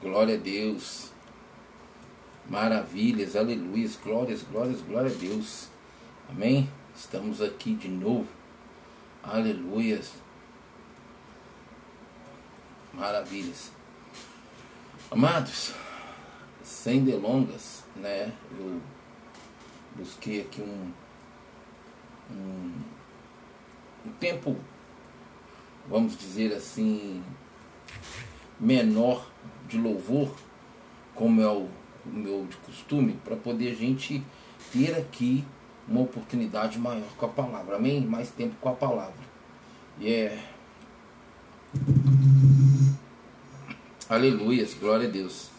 Glória a Deus. Maravilhas, aleluias, glórias, glórias, glória a Deus. Amém? Estamos aqui de novo. Aleluias. Maravilhas. Amados, sem delongas, né? Eu busquei aqui um, um, um tempo, vamos dizer assim, menor de louvor, como é o, meu de costume, para poder a gente ter aqui uma oportunidade maior com a palavra. Amém? Mais tempo com a palavra. E yeah. é. Aleluias, glória a Deus.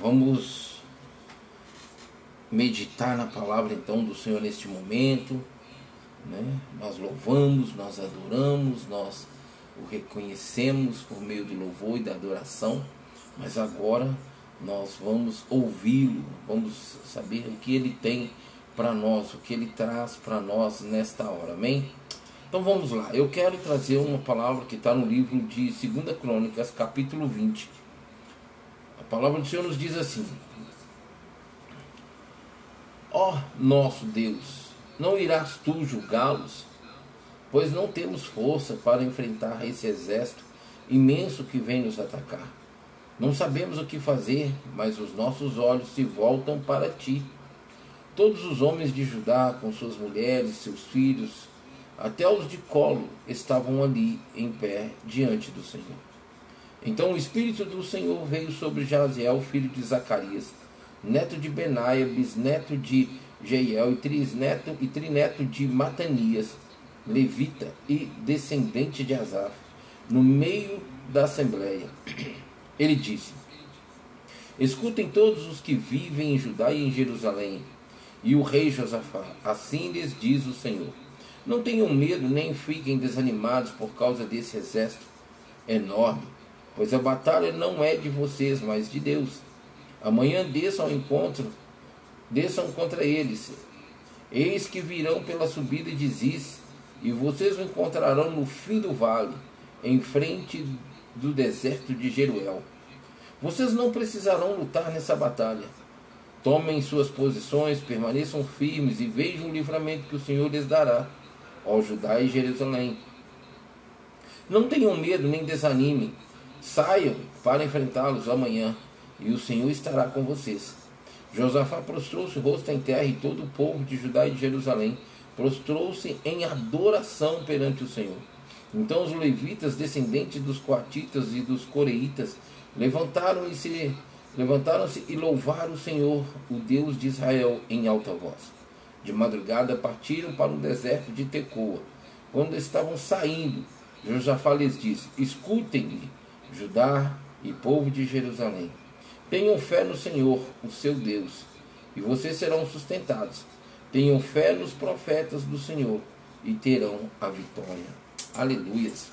Vamos meditar na palavra então do Senhor neste momento. Né? Nós louvamos, nós adoramos, nós o reconhecemos por meio do louvor e da adoração, mas agora nós vamos ouvi-lo, vamos saber o que ele tem para nós, o que ele traz para nós nesta hora, amém? Então vamos lá, eu quero trazer uma palavra que está no livro de 2 Crônicas, capítulo 20. A palavra do Senhor nos diz assim: Ó oh, nosso Deus, não irás tu julgá-los pois não temos força para enfrentar esse exército imenso que vem nos atacar. Não sabemos o que fazer, mas os nossos olhos se voltam para ti. Todos os homens de Judá, com suas mulheres, seus filhos, até os de colo, estavam ali em pé diante do Senhor. Então o Espírito do Senhor veio sobre Jaziel, filho de Zacarias, neto de Benaia, bisneto de Jeiel e trisneto e trineto de Matanias, levita e descendente de Asaf, no meio da assembleia. Ele disse: Escutem todos os que vivem em Judá e em Jerusalém, e o rei Josafá, assim lhes diz o Senhor: Não tenham medo nem fiquem desanimados por causa desse exército enorme, pois a batalha não é de vocês, mas de Deus. Amanhã desçam ao encontro, desçam contra eles. Eis que virão pela subida de Ziz, e vocês o encontrarão no fim do vale, em frente do deserto de Jeruel. Vocês não precisarão lutar nessa batalha. Tomem suas posições, permaneçam firmes e vejam o livramento que o Senhor lhes dará, ao Judá e Jerusalém. Não tenham medo nem desanimem. Saiam para enfrentá-los amanhã, e o Senhor estará com vocês. Josafá prostrou-se o rosto em terra e todo o povo de Judá e de Jerusalém prostrou-se em adoração perante o Senhor. Então os levitas, descendentes dos coatitas e dos coreitas, levantaram-se levantaram-se e louvaram o Senhor, o Deus de Israel, em alta voz. De madrugada partiram para o deserto de Tecoa. Quando estavam saindo, Josafá lhes disse: Escutem-me, Judá e povo de Jerusalém. Tenham fé no Senhor, o seu Deus, e vocês serão sustentados. Tenham fé nos profetas do Senhor e terão a vitória. Aleluias.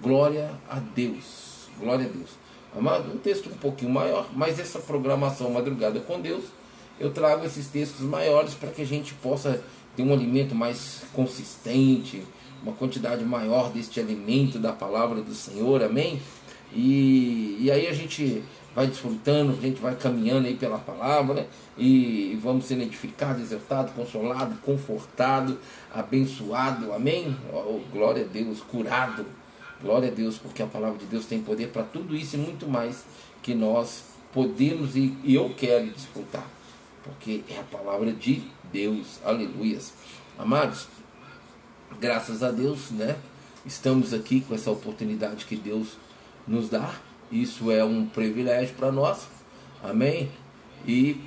Glória a Deus. Glória a Deus. Amado, um texto um pouquinho maior, mas essa programação Madrugada com Deus, eu trago esses textos maiores para que a gente possa ter um alimento mais consistente, uma quantidade maior deste alimento da palavra do Senhor, amém? E, e aí a gente vai desfrutando, a gente vai caminhando aí pela palavra né? e vamos sendo edificados, exaltados, consolados, confortados, abençoados, amém? Oh, glória a Deus, curado, glória a Deus, porque a palavra de Deus tem poder para tudo isso e muito mais que nós podemos e, e eu quero desfrutar, porque é a palavra de Deus, aleluias. Amados, graças a Deus, né? Estamos aqui com essa oportunidade que Deus nos dá isso é um privilégio para nós. Amém? E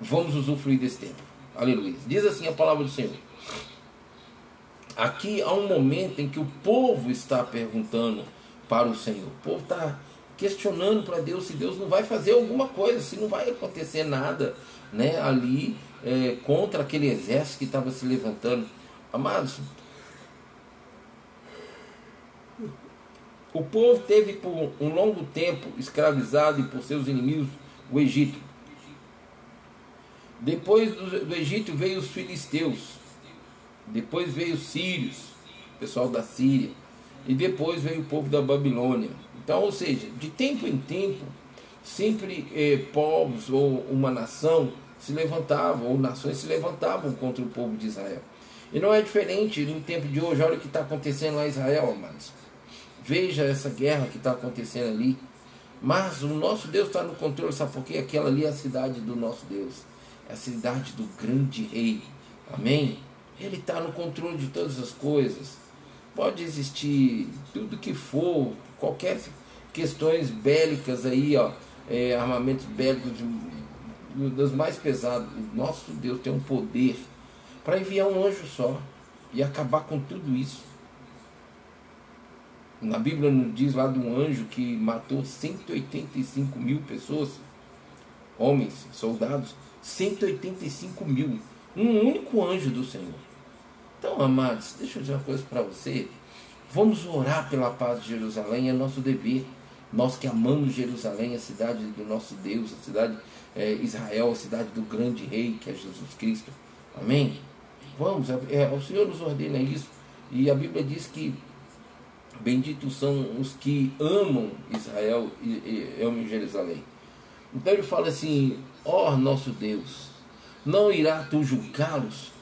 vamos usufruir desse tempo. Aleluia. Diz assim a palavra do Senhor. Aqui há um momento em que o povo está perguntando para o Senhor. O povo está questionando para Deus se Deus não vai fazer alguma coisa, se não vai acontecer nada né, ali é, contra aquele exército que estava se levantando. Amados, O povo teve por um longo tempo escravizado por seus inimigos o Egito. Depois do, Egito veio os filisteus. Depois veio os sírios, pessoal da Síria. e depois veio o povo da Babilônia. Então, ou seja, de tempo em tempo, sempre eh, povos ou uma nação se levantavam, ou nações se levantavam contra o povo de Israel. E não é diferente no tempo de hoje. Olha o que está acontecendo lá em Israel, amados. Veja essa guerra que está acontecendo ali. Mas o nosso Deus está no controle, sabe por quê? Aquela ali é a cidade do nosso Deus. É a cidade do grande rei. Amém? Ele está no controle de todas as coisas. Pode existir tudo que for, qualquer questões bélicas aí, ó, é, armamentos bélicos dos mais pesados. O nosso Deus tem um poder para enviar um anjo só e acabar com tudo isso. Na Bíblia nos diz lá de um anjo que matou 185 mil pessoas, homens, soldados, 185 mil. Um único anjo do Senhor. Então, amados, deixa eu dizer uma coisa para você. Vamos orar pela paz de Jerusalém, é nosso dever. Nós que amamos Jerusalém, a cidade do nosso Deus, a cidade é, Israel, a cidade do grande rei que é Jesus Cristo. Amém? Vamos, é, é, o Senhor nos ordena isso. E a Bíblia diz que benditos são os que amam Israel e, e Jerusalém. Então ele fala assim: ó oh, nosso Deus, não irá tu julgá-los,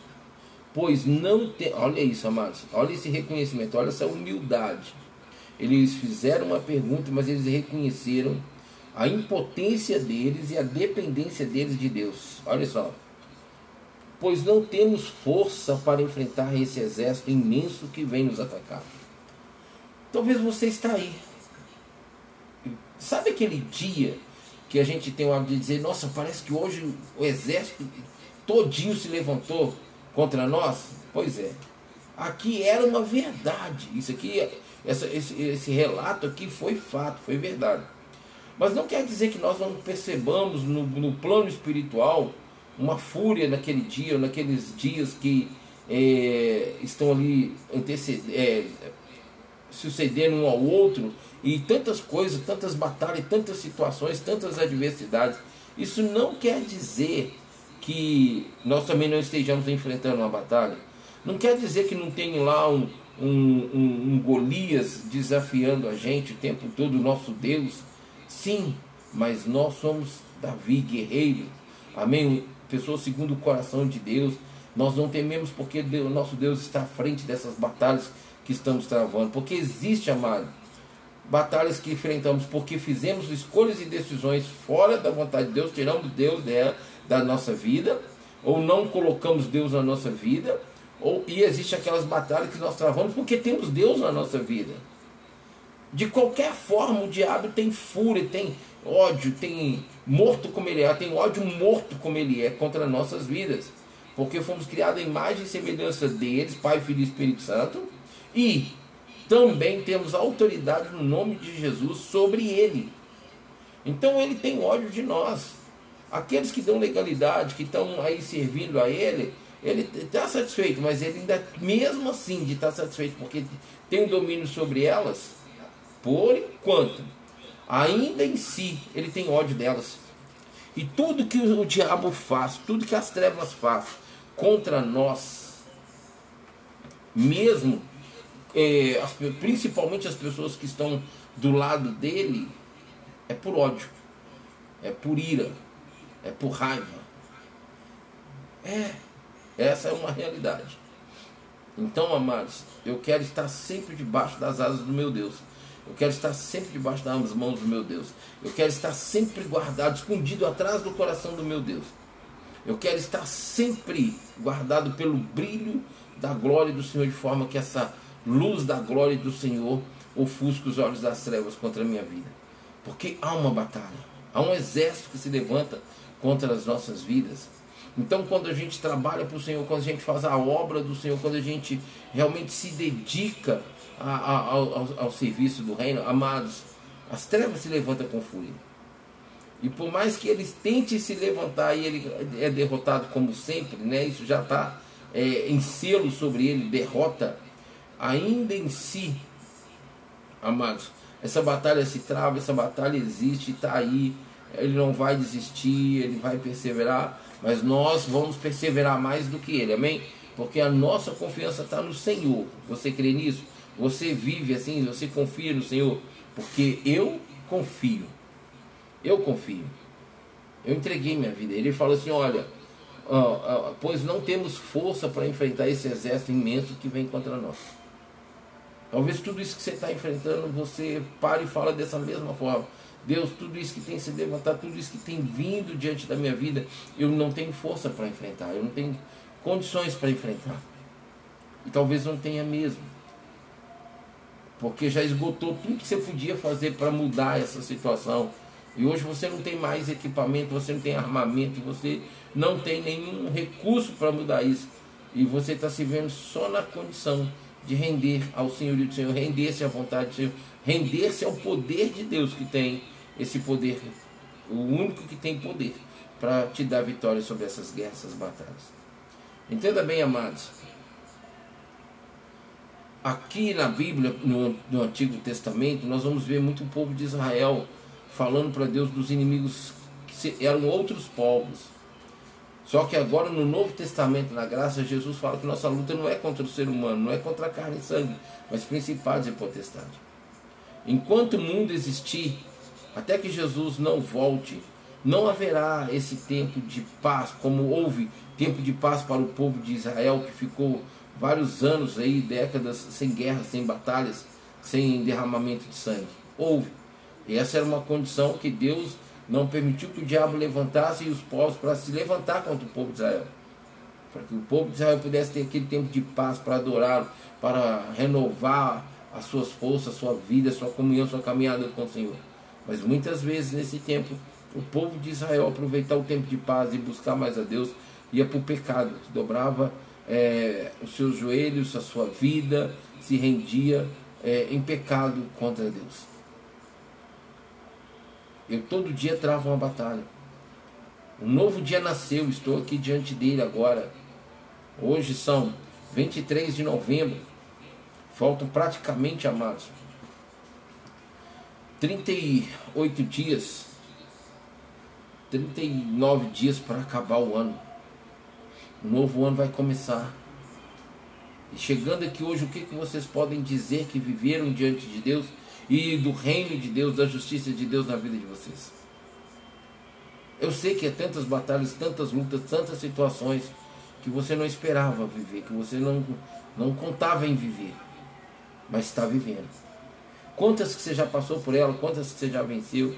pois não tem. Olha isso, amados, olha esse reconhecimento, olha essa humildade. Eles fizeram uma pergunta, mas eles reconheceram a impotência deles e a dependência deles de Deus. Olha só pois não temos força para enfrentar esse exército imenso que vem nos atacar. Talvez você está aí. Sabe aquele dia que a gente tem o hábito de dizer, nossa, parece que hoje o exército todinho se levantou contra nós? Pois é. Aqui era uma verdade. Isso aqui, essa, esse, esse relato aqui foi fato, foi verdade. Mas não quer dizer que nós não percebamos no, no plano espiritual uma fúria naquele dia, naqueles dias que é, estão ali é, sucedendo um ao outro, e tantas coisas, tantas batalhas, tantas situações, tantas adversidades. Isso não quer dizer que nós também não estejamos enfrentando uma batalha. Não quer dizer que não tem lá um, um, um, um Golias desafiando a gente o tempo todo, o nosso Deus. Sim, mas nós somos Davi, guerreiro. Amém? pessoas segundo o coração de Deus. Nós não tememos porque o nosso Deus está à frente dessas batalhas que estamos travando. Porque existe, amado, batalhas que enfrentamos porque fizemos escolhas e decisões fora da vontade de Deus, tiramos Deus da, da nossa vida, ou não colocamos Deus na nossa vida, ou, e existe aquelas batalhas que nós travamos porque temos Deus na nossa vida. De qualquer forma, o diabo tem fúria, tem ódio, tem morto como ele é, tem ódio morto como ele é contra nossas vidas. Porque fomos criados em imagem e semelhança deles, Pai, Filho e Espírito Santo, e também temos autoridade no nome de Jesus sobre ele. Então ele tem ódio de nós. Aqueles que dão legalidade, que estão aí servindo a ele, ele está satisfeito, mas ele ainda, mesmo assim, de estar tá satisfeito, porque tem um domínio sobre elas, por enquanto, ainda em si, ele tem ódio delas. E tudo que o diabo faz, tudo que as trevas faz contra nós, mesmo, é, principalmente as pessoas que estão do lado dele, é por ódio, é por ira, é por raiva. É, essa é uma realidade. Então, amados, eu quero estar sempre debaixo das asas do meu Deus. Eu quero estar sempre debaixo das mãos do meu Deus. Eu quero estar sempre guardado, escondido atrás do coração do meu Deus. Eu quero estar sempre guardado pelo brilho da glória do Senhor, de forma que essa luz da glória do Senhor ofusque os olhos das trevas contra a minha vida. Porque há uma batalha, há um exército que se levanta contra as nossas vidas. Então, quando a gente trabalha para o Senhor, quando a gente faz a obra do Senhor, quando a gente realmente se dedica a, a, ao, ao serviço do reino, amados, as trevas se levantam com fúria. E por mais que eles tentem se levantar e ele é derrotado como sempre, né? Isso já está é, em selo sobre ele, derrota. Ainda em si, amados, essa batalha se trava, essa batalha existe, está aí. Ele não vai desistir, ele vai perseverar, mas nós vamos perseverar mais do que ele, amém? Porque a nossa confiança está no Senhor. Você crê nisso? Você vive assim, você confia no Senhor? Porque eu confio. Eu confio. Eu entreguei minha vida. Ele falou assim: olha, pois não temos força para enfrentar esse exército imenso que vem contra nós. Talvez tudo isso que você está enfrentando, você pare e fala dessa mesma forma. Deus, tudo isso que tem se levantado, tudo isso que tem vindo diante da minha vida, eu não tenho força para enfrentar, eu não tenho condições para enfrentar. E talvez não tenha mesmo. Porque já esgotou tudo que você podia fazer para mudar essa situação. E hoje você não tem mais equipamento, você não tem armamento, você não tem nenhum recurso para mudar isso. E você está se vendo só na condição de render ao Senhor e do Senhor, render-se à vontade do Senhor, render-se ao poder de Deus que tem esse poder, o único que tem poder para te dar vitória sobre essas guerras, essas batalhas. Entenda bem, amados. Aqui na Bíblia, no, no Antigo Testamento, nós vamos ver muito o povo de Israel falando para Deus dos inimigos que eram outros povos. Só que agora no Novo Testamento, na graça, Jesus fala que nossa luta não é contra o ser humano, não é contra a carne e sangue, mas principados e potestade. Enquanto o mundo existir, até que Jesus não volte, não haverá esse tempo de paz, como houve tempo de paz para o povo de Israel, que ficou vários anos aí, décadas sem guerra, sem batalhas, sem derramamento de sangue. Houve. E essa era uma condição que Deus não permitiu que o diabo levantasse os povos para se levantar contra o povo de Israel. Para que o povo de Israel pudesse ter aquele tempo de paz para adorá-lo, para renovar as suas forças, a sua vida, a sua comunhão, a sua caminhada com o Senhor. Mas muitas vezes nesse tempo, o povo de Israel aproveitar o tempo de paz e buscar mais a Deus, ia para o pecado, dobrava é, os seus joelhos, a sua vida, se rendia é, em pecado contra Deus. Eu todo dia travo uma batalha. Um novo dia nasceu, estou aqui diante dele agora. Hoje são 23 de novembro. Faltam praticamente, amados, 38 dias, 39 dias para acabar o ano. O novo ano vai começar. E chegando aqui hoje, o que, que vocês podem dizer que viveram diante de Deus e do reino de Deus, da justiça de Deus na vida de vocês? Eu sei que é tantas batalhas, tantas lutas, tantas situações que você não esperava viver, que você não, não contava em viver, mas está vivendo. Quantas que você já passou por ela, quantas que você já venceu.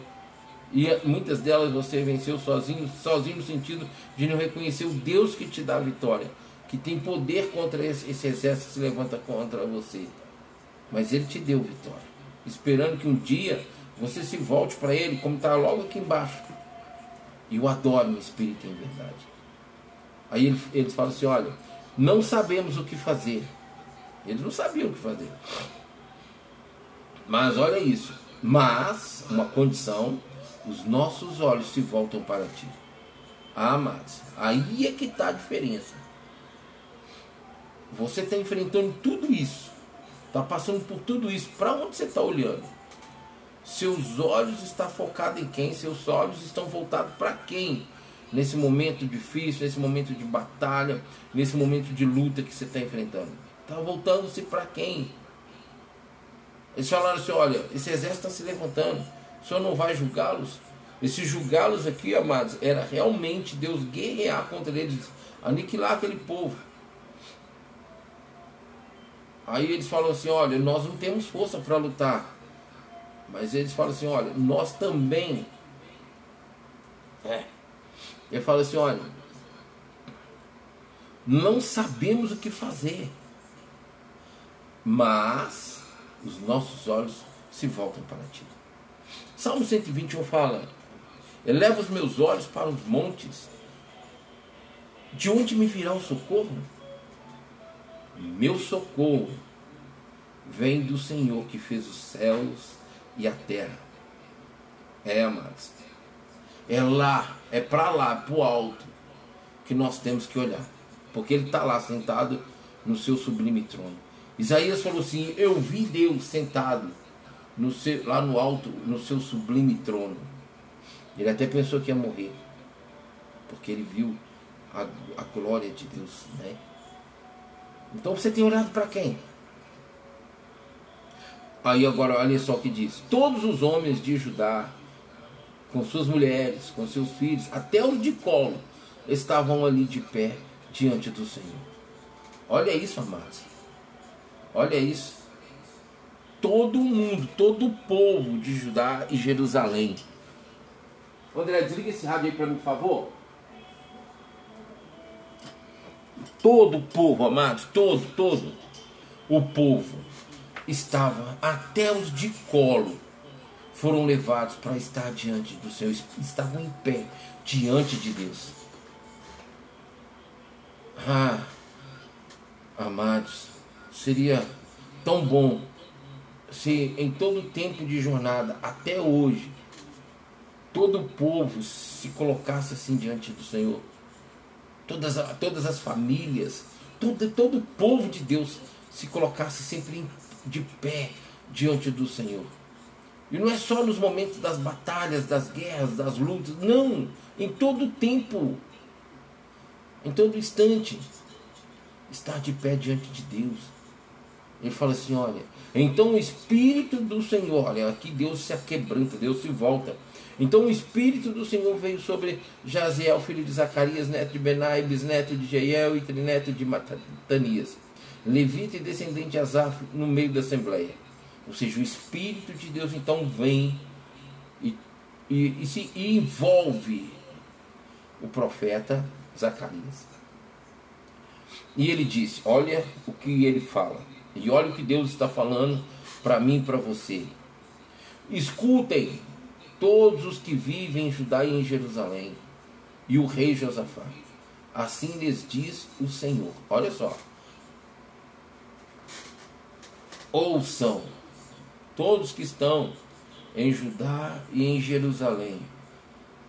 E muitas delas você venceu sozinho, sozinho no sentido de não reconhecer o Deus que te dá a vitória, que tem poder contra esse, esse exército que se levanta contra você. Mas ele te deu vitória, esperando que um dia você se volte para ele, como está logo aqui embaixo. E o adoro em espírito em verdade. Aí eles, eles falam assim: olha, não sabemos o que fazer. Eles não sabiam o que fazer. Mas olha isso. Mas, uma condição, os nossos olhos se voltam para ti. Ah, amados, aí é que está a diferença. Você está enfrentando tudo isso. Está passando por tudo isso. Para onde você está olhando? Seus olhos estão focados em quem? Seus olhos estão voltados para quem? Nesse momento difícil, nesse momento de batalha, nesse momento de luta que você está enfrentando. Está voltando-se para quem? Eles falaram assim: olha, esse exército está se levantando, o senhor não vai julgá-los? Esse julgá-los aqui, amados, era realmente Deus guerrear contra eles, aniquilar aquele povo. Aí eles falam assim: olha, nós não temos força para lutar. Mas eles falam assim: olha, nós também. É. Ele fala assim: olha, não sabemos o que fazer. Mas os nossos olhos se voltam para ti. Salmo 121 fala: Eleva os meus olhos para os montes. De onde me virá o socorro? Meu socorro vem do Senhor que fez os céus e a terra. É, amados. É lá, é para lá, para o alto, que nós temos que olhar. Porque Ele está lá sentado no seu sublime trono. Isaías falou assim: Eu vi Deus sentado no seu, lá no alto, no seu sublime trono. Ele até pensou que ia morrer, porque ele viu a, a glória de Deus. Né? Então você tem olhado para quem? Aí agora olha só o que diz: todos os homens de Judá, com suas mulheres, com seus filhos, até os de colo, estavam ali de pé diante do Senhor. Olha isso, amados. Olha isso. Todo mundo, todo o povo de Judá e Jerusalém. André, desliga esse rádio aí para mim, por favor. Todo o povo, amados, todo, todo o povo estava, até os de colo, foram levados para estar diante do Senhor, estavam em pé diante de Deus. Ah, amados, seria tão bom se em todo o tempo de jornada, até hoje, todo o povo se colocasse assim diante do Senhor. Todas, todas as famílias, todo, todo o povo de Deus se colocasse sempre de pé diante do Senhor. E não é só nos momentos das batalhas, das guerras, das lutas, não, em todo tempo, em todo instante, estar de pé diante de Deus. Ele fala assim: olha, então o Espírito do Senhor, olha, aqui Deus se aquebranta, Deus se volta. Então o Espírito do Senhor veio sobre Jaziel, filho de Zacarias, neto de Benai, bisneto de Jeiel e trineto de Matanias, levita e descendente de Asaf, no meio da Assembleia. Ou seja, o Espírito de Deus então vem e, e, e se e envolve o profeta Zacarias. E ele disse: Olha o que ele fala. E olha o que Deus está falando para mim e para você. Escutem todos os que vivem em Judá e em Jerusalém, e o rei Josafá. Assim lhes diz o Senhor. Olha só. Ouçam todos que estão em Judá e em Jerusalém.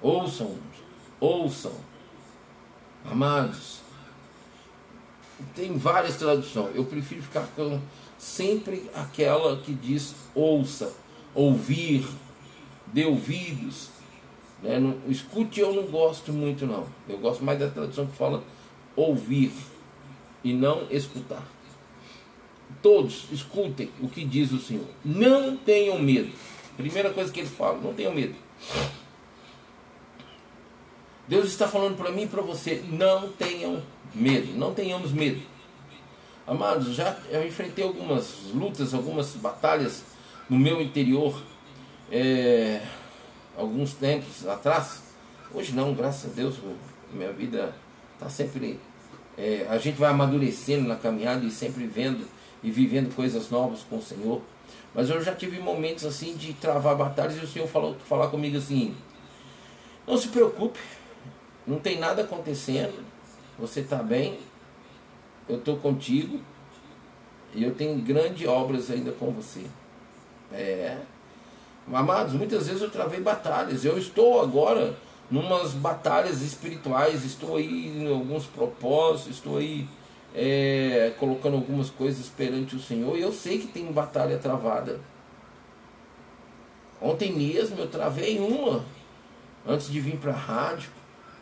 Ouçam, ouçam. Amados, tem várias traduções. Eu prefiro ficar com sempre aquela que diz ouça, ouvir, dê ouvidos. Né? Não, escute eu não gosto muito não. Eu gosto mais da tradução que fala ouvir e não escutar. Todos escutem o que diz o Senhor. Não tenham medo. Primeira coisa que ele fala, não tenham medo. Deus está falando para mim e para você, não tenham medo, não tenhamos medo. Amados, já eu enfrentei algumas lutas, algumas batalhas no meu interior, é, alguns tempos atrás. Hoje não, graças a Deus, minha vida está sempre. É, a gente vai amadurecendo na caminhada e sempre vendo e vivendo coisas novas com o Senhor. Mas eu já tive momentos assim de travar batalhas e o Senhor falou falar comigo assim: não se preocupe, não tem nada acontecendo, você está bem, eu estou contigo e eu tenho grandes obras ainda com você. É. Amados, muitas vezes eu travei batalhas. Eu estou agora numas batalhas espirituais, estou aí em alguns propósitos, estou aí é, colocando algumas coisas perante o Senhor e eu sei que tem batalha travada. Ontem mesmo eu travei uma antes de vir para a rádio.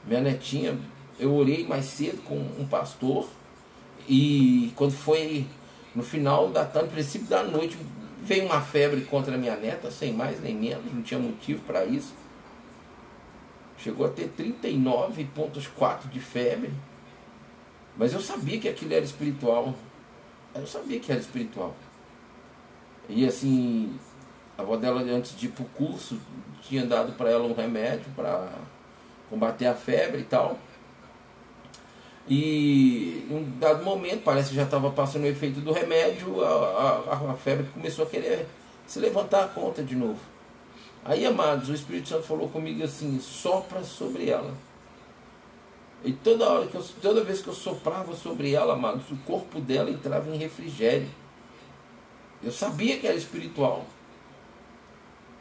Minha netinha, eu orei mais cedo com um pastor e quando foi no final da tarde, princípio da noite, veio uma febre contra minha neta, sem mais nem menos, não tinha motivo para isso. Chegou a ter 39,4 de febre. Mas eu sabia que aquilo era espiritual. Eu sabia que era espiritual. E assim, a avó dela, antes de ir para o curso, tinha dado para ela um remédio para combater a febre e tal. E em um dado momento, parece que já estava passando o efeito do remédio, a, a, a, febre começou a querer se levantar a conta de novo. Aí, amados, o Espírito Santo falou comigo assim: sopra sobre ela. E toda hora que eu, toda vez que eu soprava sobre ela, amados, o corpo dela entrava em refrigério. Eu sabia que era espiritual.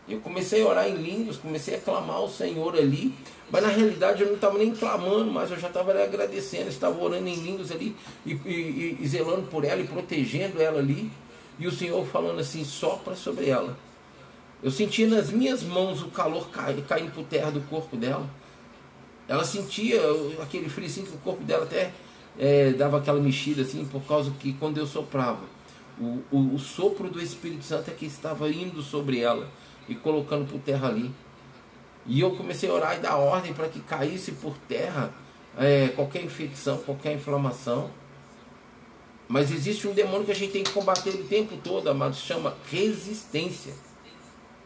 Eu comecei a orar em línguas, comecei a clamar ao Senhor ali, mas na realidade eu não estava nem clamando, mas eu já estava agradecendo, estava orando em línguas ali e, e, e, zelando por ela e protegendo ela ali. E o Senhor falando assim, sopra sobre ela. Eu sentia nas minhas mãos o calor caindo, caindo por terra do corpo dela. Ela sentia aquele frio assim que o corpo dela até é, dava aquela mexida assim, por causa que quando eu soprava, O, o, o sopro do Espírito Santo é que estava indo sobre ela e colocando por terra ali. E eu comecei a orar e dar ordem para que caísse por terra é, qualquer infecção, qualquer inflamação. Mas existe um demônio que a gente tem que combater o tempo todo, amado, chama resistência.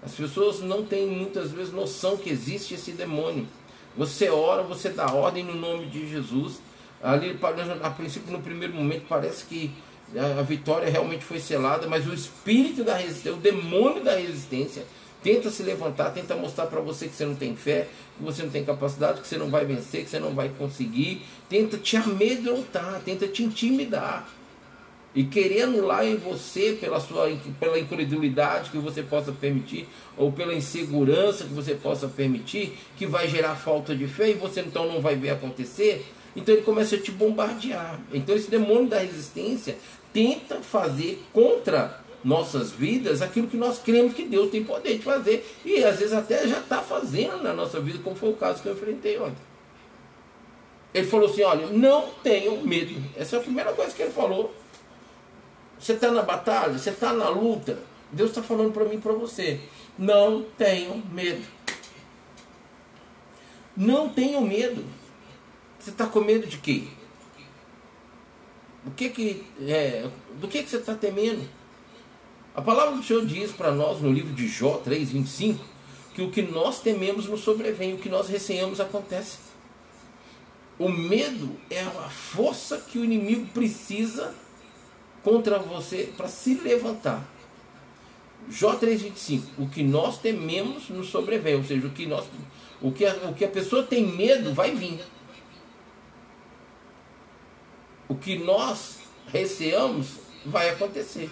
As pessoas não têm muitas vezes noção que existe esse demônio. Você ora, você dá ordem no nome de Jesus. Ali, a princípio, no primeiro momento, parece que a vitória realmente foi selada, mas o espírito da resistência, o demônio da resistência, tenta se levantar, tenta mostrar para você que você não tem fé, que você não tem capacidade, que você não vai vencer, que você não vai conseguir, tenta te amedrontar, tenta te intimidar e querer anular em você pela sua pela incredulidade que você possa permitir ou pela insegurança que você possa permitir, que vai gerar falta de fé e você então não vai ver acontecer. Então ele começa a te bombardear. Então esse demônio da resistência tenta fazer contra nossas vidas aquilo que nós cremos que Deus tem poder de fazer. E às vezes até já está fazendo na nossa vida, como foi o caso que eu enfrentei ontem. Ele falou assim: olha, não tenham medo. Essa é a primeira coisa que ele falou. Você está na batalha, você está na luta. Deus está falando para mim e para você. Não tenham medo. Não tenham medo. Você está com medo de quê? O que que, é, do que, que você está temendo? A palavra do Senhor diz para nós no livro de Jó 3,25 que o que nós tememos nos sobrevém, o que nós receamos acontece. O medo é a força que o inimigo precisa contra você para se levantar. Jó 3,25: O que nós tememos nos sobrevém, ou seja, o que, nós, o, que a, o que a pessoa tem medo vai vir. O que nós receamos vai acontecer.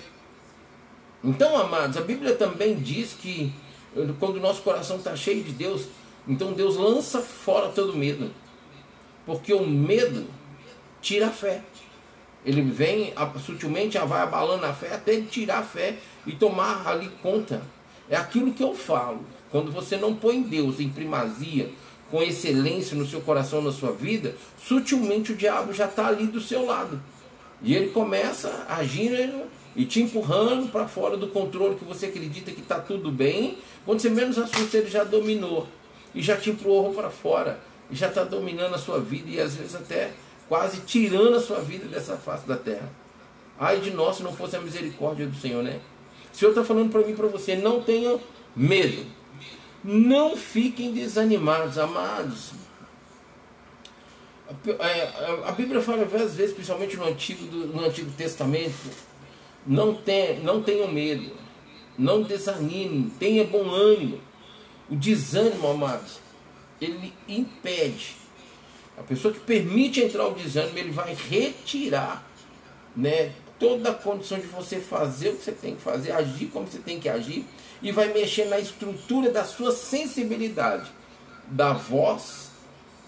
Então, amados, a Bíblia também diz que quando o nosso coração está cheio de Deus, então Deus lança fora todo medo. Porque o medo tira a fé. Ele vem sutilmente, vai abalando a fé até ele tirar a fé e tomar ali conta. É aquilo que eu falo. Quando você não põe Deus em primazia, com excelência no seu coração, na sua vida, sutilmente o diabo já está ali do seu lado. E ele começa a agir e te empurrando para fora do controle que você acredita que está tudo bem. Quando você menos assusta, ele já dominou e já te empurrou para fora e já está dominando a sua vida e às vezes até quase tirando a sua vida dessa face da terra. Ai de nós se não fosse a misericórdia do Senhor, né? O Senhor está falando para mim para você: não tenham medo, não fiquem desanimados, amados. A é, Bíblia fala várias vezes, principalmente no Antigo, no Antigo Testamento, não, tem, não tenham medo. Não desanime. Tenha bom ânimo. O desânimo, amados, ele impede. A pessoa que permite entrar o desânimo, ele vai retirar né, toda a condição de você fazer o que você tem que fazer, agir como você tem que agir, e vai mexer na estrutura da sua sensibilidade, da voz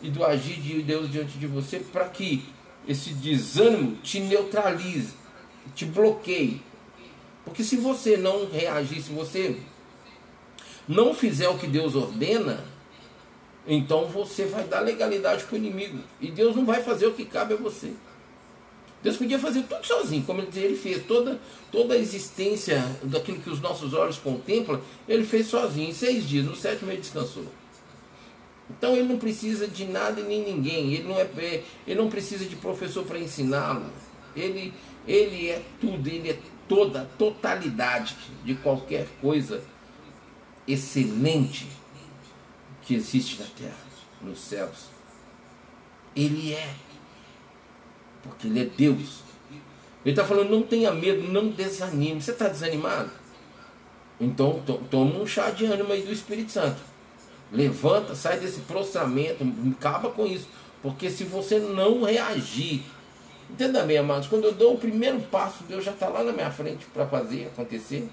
e do agir de Deus diante de você, para que esse desânimo te neutralize te bloqueie. Porque se você não reagir, se você não fizer o que Deus ordena, então você vai dar legalidade para o inimigo. E Deus não vai fazer o que cabe a você. Deus podia fazer tudo sozinho, como ele fez. Toda, toda a existência daquilo que os nossos olhos contemplam, ele fez sozinho, em seis dias. No sétimo ele descansou. Então ele não precisa de nada e nem ninguém. Ele não, é, ele não precisa de professor para ensiná-lo. Ele, ele é tudo, ele é toda totalidade de qualquer coisa excelente que existe na terra, nos céus. Ele é. Porque ele é Deus. Ele está falando, não tenha medo, não desanime. Você está desanimado? Então toma um chá de ânimo aí do Espírito Santo. Levanta, sai desse prostramento, acaba com isso. Porque se você não reagir Entenda bem, amados, quando eu dou o primeiro passo, Deus já está lá na minha frente para fazer acontecer.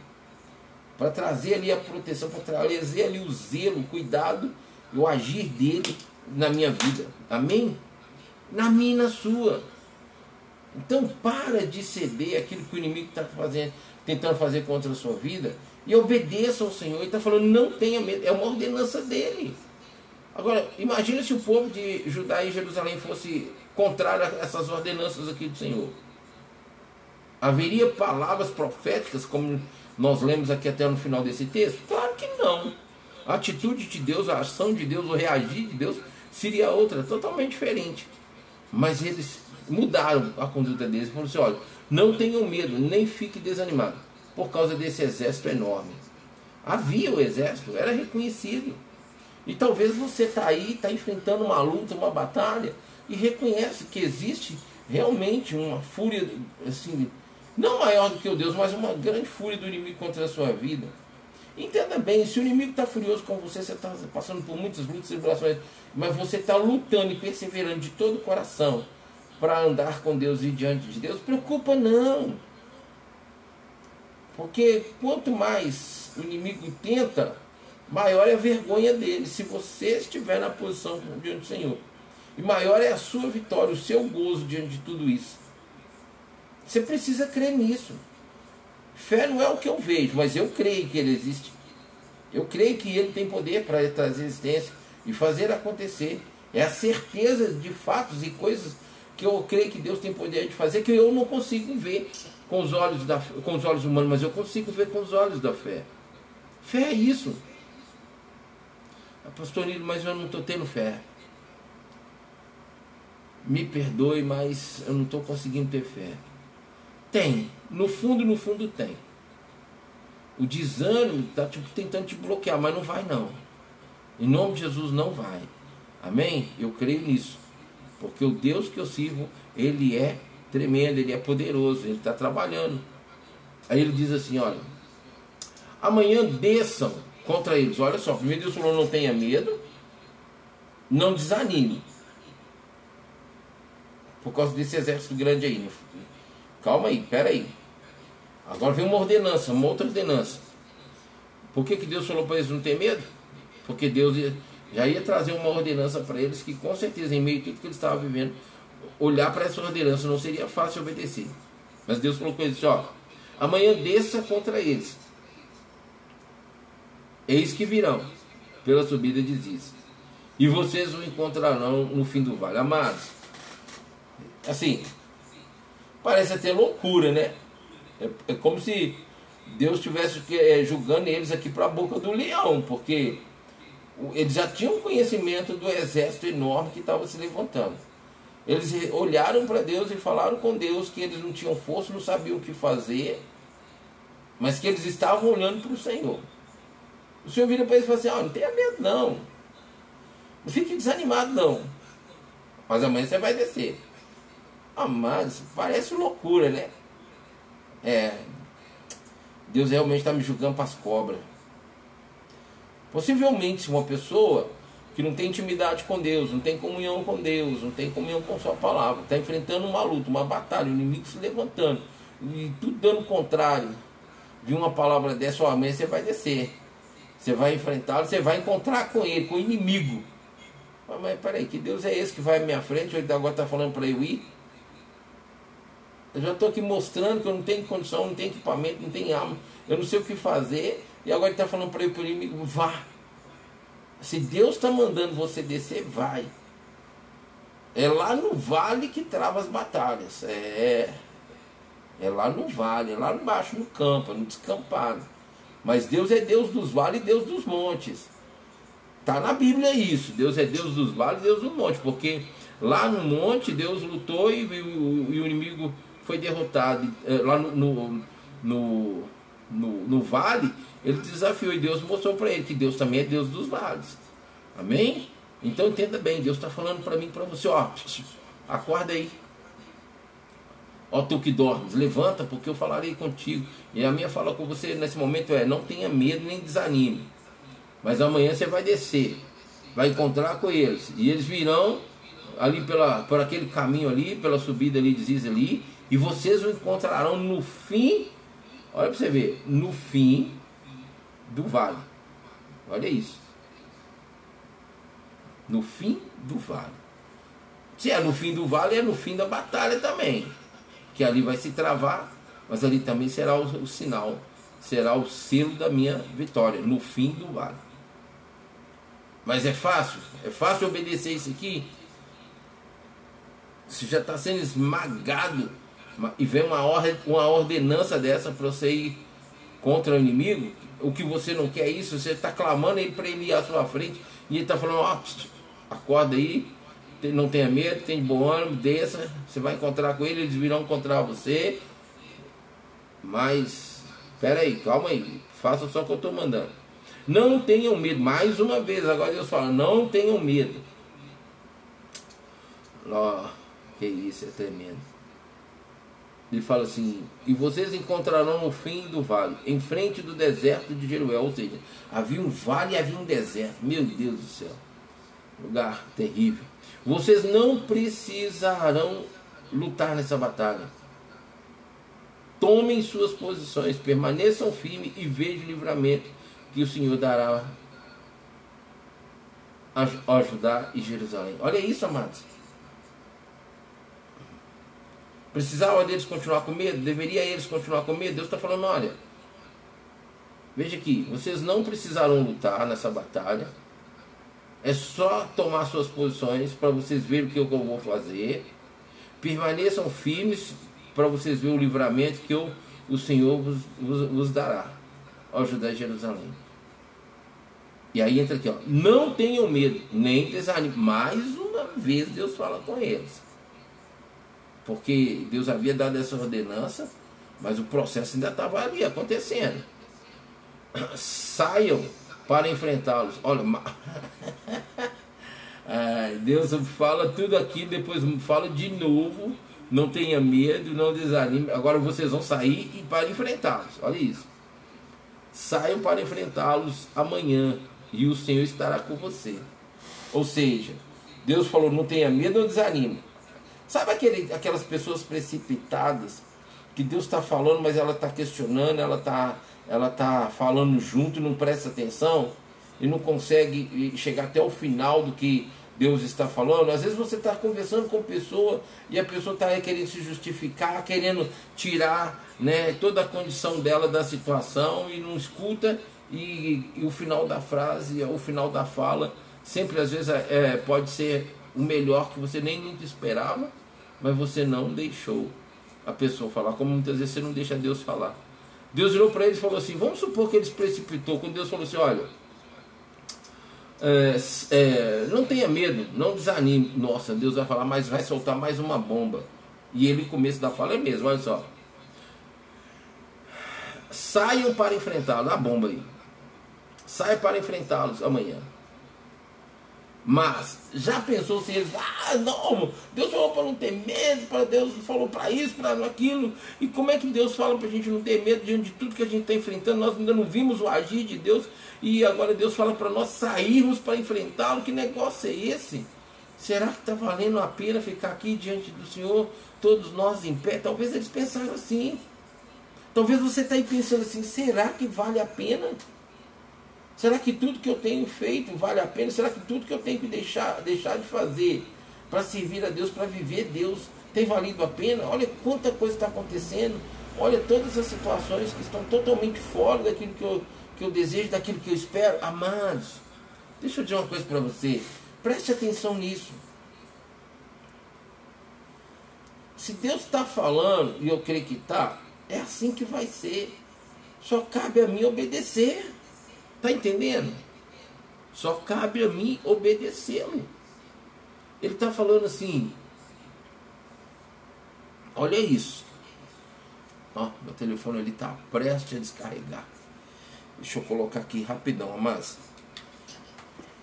Para trazer ali a proteção, para trazer ali o zelo, o cuidado e o agir dele na minha vida. Amém? Na minha e na sua. Então para de ceder aquilo que o inimigo está fazendo, tentando fazer contra a sua vida e obedeça ao Senhor. Ele está falando, não tenha medo, é uma ordenança dele. Agora, imagine se o povo de Judá e Jerusalém fosse contrário a essas ordenanças aqui do Senhor. Haveria palavras proféticas, como nós lemos aqui até no final desse texto? Claro que não. A atitude de Deus, a ação de Deus, o reagir de Deus seria outra, totalmente diferente. Mas eles mudaram a conduta deles e falaram assim: olha, não tenham medo, nem fique desanimado, por causa desse exército enorme. Havia o exército, era reconhecido. E talvez você está aí, está enfrentando uma luta, uma batalha, e reconhece que existe realmente uma fúria, assim, não maior do que o Deus, mas uma grande fúria do inimigo contra a sua vida. Entenda bem, se o inimigo está furioso com você, você está passando por muitas lutas e tribulações, mas você está lutando e perseverando de todo o coração para andar com Deus e diante de Deus, preocupa não. Porque quanto mais o inimigo tenta, maior é a vergonha dele, se você estiver na posição diante do Senhor. E maior é a sua vitória, o seu gozo diante de tudo isso. Você precisa crer nisso. Fé não é o que eu vejo, mas eu creio que ele existe. Eu creio que ele tem poder para trazer existência e fazer acontecer. É a certeza de fatos e coisas que eu creio que Deus tem poder de fazer que eu não consigo ver com os olhos, da, com os olhos humanos, mas eu consigo ver com os olhos da fé. Fé é isso. Pastor Nilo, mas eu não estou tendo fé. Me perdoe, mas eu não estou conseguindo ter fé. Tem. No fundo, no fundo tem. O desânimo está tipo, tentando te bloquear, mas não vai não. Em nome de Jesus não vai. Amém? Eu creio nisso. Porque o Deus que eu sirvo, ele é tremendo, ele é poderoso, ele está trabalhando. Aí ele diz assim: olha, amanhã desçam contra eles. Olha só, primeiro Deus falou: não tenha medo, não desanime. Por causa desse exército grande aí. Calma aí, pera aí. Agora vem uma ordenança, uma outra ordenança. Por que, que Deus falou para eles não ter medo? Porque Deus já ia trazer uma ordenança para eles que com certeza, em meio a tudo que eles estavam vivendo, olhar para essa ordenança não seria fácil obedecer. Mas Deus falou com eles, ó, amanhã desça contra eles. Eis que virão pela subida de Ziz. E vocês o encontrarão no fim do vale. Amados, assim, parece até loucura, né? É, é como se Deus estivesse é, julgando eles aqui para a boca do leão, porque eles já tinham conhecimento do exército enorme que estava se levantando. Eles olharam para Deus e falaram com Deus que eles não tinham força, não sabiam o que fazer, mas que eles estavam olhando para o Senhor. O Senhor vira para eles e fala assim: oh, não tenha medo, não. Não fique desanimado, não. Mas amanhã você vai descer. Ah, mas parece loucura, né? É. Deus realmente está me julgando para as cobras. Possivelmente, uma pessoa que não tem intimidade com Deus, não tem comunhão com Deus, não tem comunhão com Sua palavra, está enfrentando uma luta, uma batalha, o inimigo se levantando, e tudo dando contrário, de uma palavra dessa, amanhã você vai descer. Você vai enfrentá-lo, você vai encontrar com ele, com o inimigo. Mas, mas peraí, que Deus é esse que vai à minha frente? Ele agora está falando para eu ir? Eu já estou aqui mostrando que eu não tenho condição, não tenho equipamento, não tenho arma, eu não sei o que fazer. E agora ele está falando para eu para o inimigo, vá. Se Deus está mandando você descer, vai. É lá no vale que trava as batalhas. É, é lá no vale, é lá embaixo no campo, no descampado. Mas Deus é Deus dos vales e Deus dos montes. Está na Bíblia isso. Deus é Deus dos vales e Deus dos montes. Porque lá no monte Deus lutou e, e, e o inimigo foi derrotado. É, lá no, no, no, no, no vale, ele desafiou e Deus mostrou para ele que Deus também é Deus dos vales. Amém? Então entenda bem, Deus está falando para mim para você, ó, acorda aí. Ó tu que dormes, levanta porque eu falarei contigo. E a minha fala com você nesse momento é, não tenha medo nem desanime. Mas amanhã você vai descer, vai encontrar com eles. E eles virão ali pela, por aquele caminho ali, pela subida ali de Ziz ali, e vocês o encontrarão no fim, olha para você ver, no fim do vale. Olha isso. No fim do vale. Se é no fim do vale, é no fim da batalha também que ali vai se travar, mas ali também será o, o sinal, será o selo da minha vitória no fim do vale. Mas é fácil? É fácil obedecer isso aqui? Você já está sendo esmagado e vem uma, ordem, uma ordenança dessa para você ir contra o inimigo, o que você não quer é isso, você está clamando ele para ele ir à sua frente, e ele está falando, ó, oh, acorda aí, não tenha medo, tem bom ânimo, desça, você vai encontrar com ele, eles virão encontrar você, mas, espera aí, calma aí, faça só o que eu estou mandando. Não tenham medo, mais uma vez, agora Deus fala, não tenham medo. Ó, oh, que isso, é tremendo. Ele fala assim: E vocês encontrarão no fim do vale, em frente do deserto de Jeruel. Ou seja, havia um vale e havia um deserto. Meu Deus do céu. Lugar terrível. Vocês não precisarão lutar nessa batalha. Tomem suas posições, permaneçam firmes e vejam o livramento que o Senhor dará a Judá e Jerusalém. Olha isso, amados. Precisava deles continuar com medo? Deveria eles continuar com medo? Deus está falando: olha, veja aqui, vocês não precisarão lutar nessa batalha. É só tomar suas posições para vocês verem o que eu vou fazer. Permaneçam firmes para vocês verem o livramento que eu, o Senhor vos, vos, vos dará ao Judá Jerusalém. E aí entra aqui, ó. Não tenham medo, nem desanimem. Mais uma vez Deus fala com eles porque Deus havia dado essa ordenança, mas o processo ainda estava ali acontecendo. Saiam para enfrentá-los. Olha, Deus fala tudo aqui, depois fala de novo. Não tenha medo, não desanime. Agora vocês vão sair e para enfrentá-los. Olha isso. Saiam para enfrentá-los amanhã e o Senhor estará com você. Ou seja, Deus falou: não tenha medo, não desanime. Sabe aquele, aquelas pessoas precipitadas que Deus está falando, mas ela está questionando, ela está ela tá falando junto e não presta atenção e não consegue chegar até o final do que Deus está falando. Às vezes você está conversando com pessoa e a pessoa está querendo se justificar, querendo tirar né, toda a condição dela da situação e não escuta. E, e o final da frase, o final da fala, sempre às vezes é, pode ser o melhor que você nem nunca esperava mas você não deixou a pessoa falar, como muitas vezes você não deixa Deus falar. Deus virou para eles e falou assim: vamos supor que eles precipitou, quando Deus falou assim: olha, é, é, não tenha medo, não desanime. Nossa, Deus vai falar, mas vai soltar mais uma bomba. E ele, começo da fala, é mesmo, olha só. Saiam para enfrentá-los, a bomba aí. Saiam para enfrentá-los amanhã. Mas já pensou se eles, ah, não, Deus falou para não ter medo, para Deus falou para isso, para aquilo. E como é que Deus fala para a gente não ter medo diante de tudo que a gente está enfrentando? Nós ainda não vimos o agir de Deus e agora Deus fala para nós sairmos para enfrentá-lo. Que negócio é esse? Será que está valendo a pena ficar aqui diante do Senhor, todos nós em pé? Talvez eles pensaram assim. Talvez você está aí pensando assim: será que vale a pena? Será que tudo que eu tenho feito vale a pena? Será que tudo que eu tenho que deixar, deixar de fazer para servir a Deus, para viver Deus, tem valido a pena? Olha quanta coisa está acontecendo. Olha todas as situações que estão totalmente fora daquilo que eu, que eu desejo, daquilo que eu espero. Amados, deixa eu dizer uma coisa para você. Preste atenção nisso. Se Deus está falando, e eu creio que está, é assim que vai ser. Só cabe a mim obedecer. Está entendendo? Só cabe a mim obedecê-lo. Ele está falando assim. Olha isso. Ó, meu telefone ali está prestes a descarregar. Deixa eu colocar aqui rapidão, mas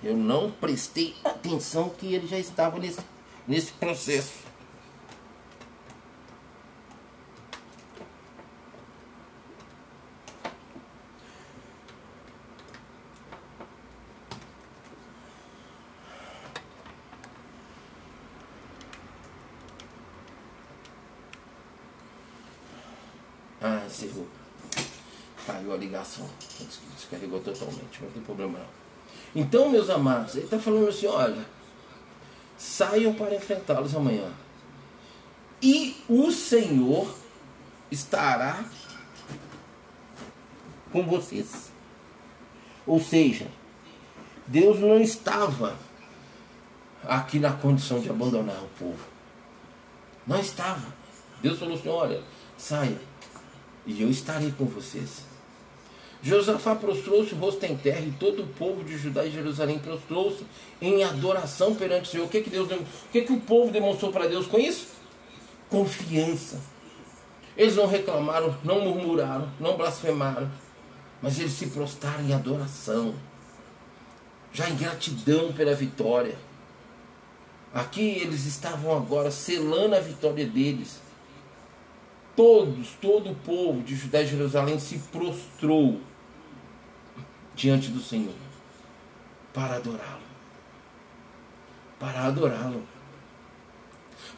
eu não prestei atenção que ele já estava nesse, nesse processo. Descarregou totalmente, não tem problema não. Então, meus amados, ele está falando assim: olha, saiam para enfrentá-los amanhã. E o Senhor estará com vocês. Ou seja, Deus não estava aqui na condição de abandonar o povo. Não estava. Deus falou assim: olha, saia, e eu estarei com vocês. Josafá prostrou-se o rosto em terra e todo o povo de Judá e Jerusalém prostrou-se em adoração perante o Senhor. O que, que Deus o que, que o povo demonstrou para Deus com isso? Confiança. Eles não reclamaram, não murmuraram, não blasfemaram, mas eles se prostraram em adoração, já em gratidão pela vitória. Aqui eles estavam agora selando a vitória deles. Todos, todo o povo de Judá e Jerusalém se prostrou diante do Senhor para adorá-lo. Para adorá-lo.